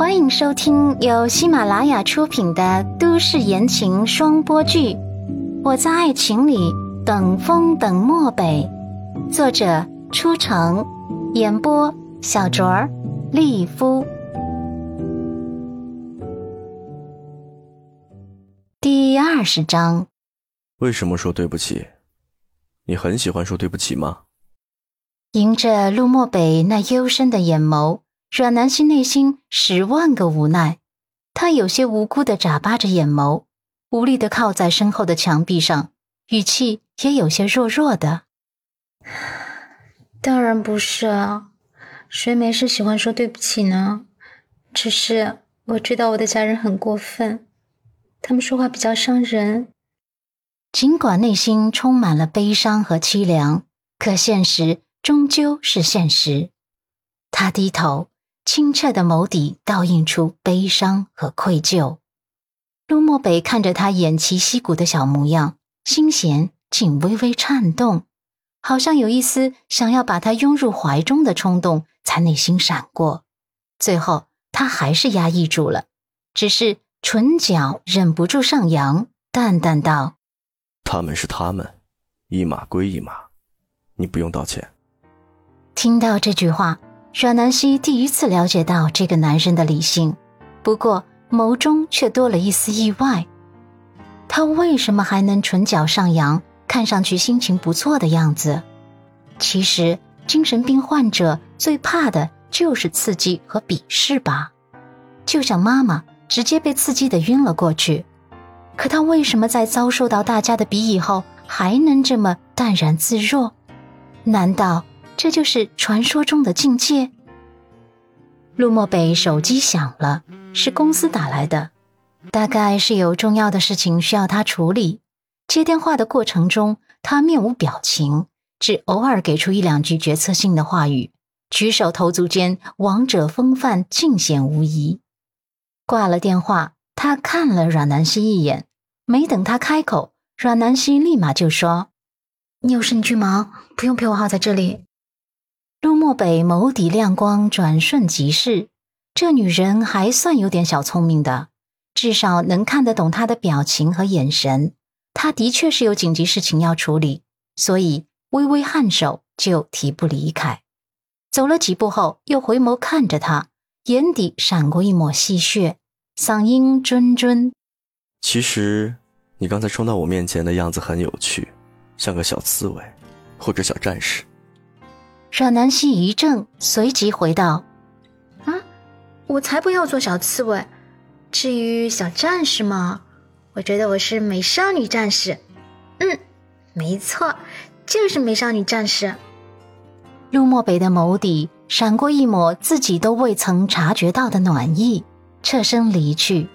欢迎收听由喜马拉雅出品的都市言情双播剧《我在爱情里等风等漠北》，作者：初城，演播：小卓儿、丽夫。第二十章。为什么说对不起？你很喜欢说对不起吗？迎着陆漠北那幽深的眼眸。阮南希内心十万个无奈，她有些无辜的眨巴着眼眸，无力的靠在身后的墙壁上，语气也有些弱弱的。当然不是啊，谁没事喜欢说对不起呢？只是我知道我的家人很过分，他们说话比较伤人。尽管内心充满了悲伤和凄凉，可现实终究是现实。他低头。清澈的眸底倒映出悲伤和愧疚。陆漠北看着他偃旗息鼓的小模样，心弦竟微微颤动，好像有一丝想要把他拥入怀中的冲动在内心闪过。最后，他还是压抑住了，只是唇角忍不住上扬，淡淡道：“他们是他们，一码归一码，你不用道歉。”听到这句话。阮南希第一次了解到这个男人的理性，不过眸中却多了一丝意外。他为什么还能唇角上扬，看上去心情不错的样子？其实，精神病患者最怕的就是刺激和鄙视吧。就像妈妈直接被刺激的晕了过去，可他为什么在遭受到大家的鄙夷后，还能这么淡然自若？难道？这就是传说中的境界。陆漠北手机响了，是公司打来的，大概是有重要的事情需要他处理。接电话的过程中，他面无表情，只偶尔给出一两句决策性的话语，举手投足间王者风范尽显无疑。挂了电话，他看了阮南希一眼，没等他开口，阮南希立马就说：“你有事你去忙，不用陪我耗在这里。”陆漠北眸底亮光转瞬即逝，这女人还算有点小聪明的，至少能看得懂他的表情和眼神。他的确是有紧急事情要处理，所以微微颔首就提步离开。走了几步后，又回眸看着他，眼底闪过一抹戏谑，嗓音谆谆：“其实你刚才冲到我面前的样子很有趣，像个小刺猬，或者小战士。”阮南希一怔，随即回道：“啊，我才不要做小刺猬。至于小战士嘛，我觉得我是美少女战士。嗯，没错，就是美少女战士。”陆漠北的眸底闪过一抹自己都未曾察觉到的暖意，侧身离去。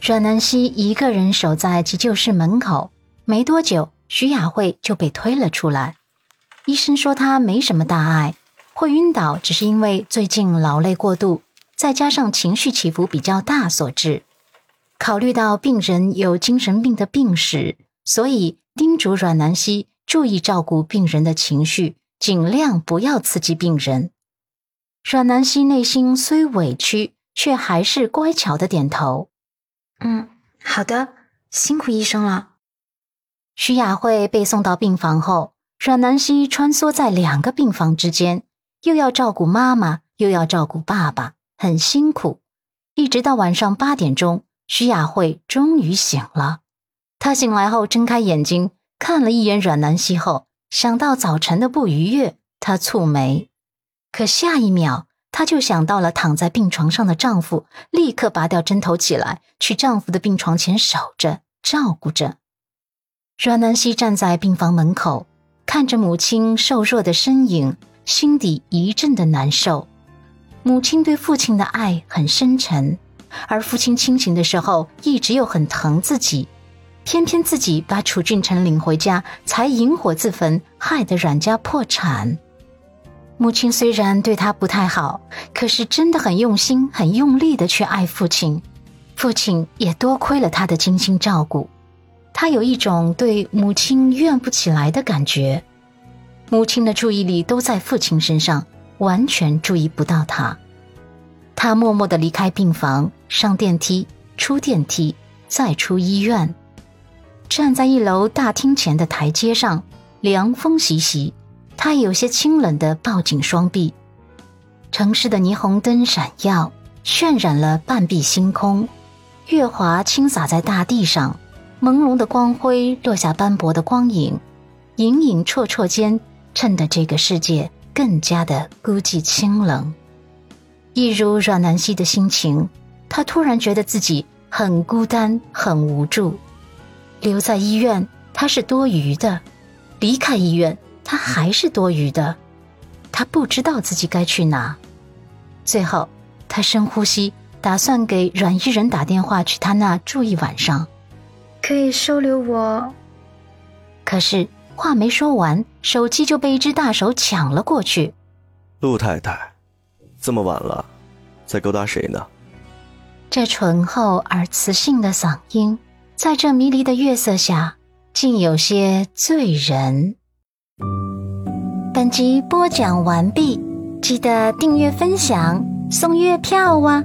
阮南希一个人守在急救室门口，没多久，徐雅慧就被推了出来。医生说他没什么大碍，会晕倒只是因为最近劳累过度，再加上情绪起伏比较大所致。考虑到病人有精神病的病史，所以叮嘱阮南希注意照顾病人的情绪，尽量不要刺激病人。阮南希内心虽委屈，却还是乖巧的点头：“嗯，好的，辛苦医生了。”徐雅慧被送到病房后。阮南希穿梭在两个病房之间，又要照顾妈妈，又要照顾爸爸，很辛苦。一直到晚上八点钟，徐雅慧终于醒了。她醒来后睁开眼睛，看了一眼阮南希后，想到早晨的不愉悦，她蹙眉。可下一秒，她就想到了躺在病床上的丈夫，立刻拔掉针头起来，去丈夫的病床前守着，照顾着。阮南希站在病房门口。看着母亲瘦弱的身影，心底一阵的难受。母亲对父亲的爱很深沉，而父亲清醒的时候一直又很疼自己，偏偏自己把楚俊辰领回家，才引火自焚，害得阮家破产。母亲虽然对他不太好，可是真的很用心、很用力的去爱父亲，父亲也多亏了他的精心照顾。他有一种对母亲怨不起来的感觉，母亲的注意力都在父亲身上，完全注意不到他。他默默地离开病房，上电梯，出电梯，再出医院，站在一楼大厅前的台阶上，凉风习习，他有些清冷地抱紧双臂。城市的霓虹灯闪耀，渲染了半壁星空，月华倾洒在大地上，朦胧的光辉落下斑驳的光影，隐隐绰绰间，衬得这个世界更加的孤寂清冷。一如阮南希的心情，她突然觉得自己很孤单、很无助。留在医院，她是多余的；离开医院，她还是多余的。她不知道自己该去哪。最后，她深呼吸，打算给阮依人打电话去他那住一晚上。可以收留我。可是话没说完，手机就被一只大手抢了过去。陆太太。这么晚了，在勾搭谁呢？这醇厚而磁性的嗓音，在这迷离的月色下，竟有些醉人。本集播讲完毕，记得订阅分享，送月票哇！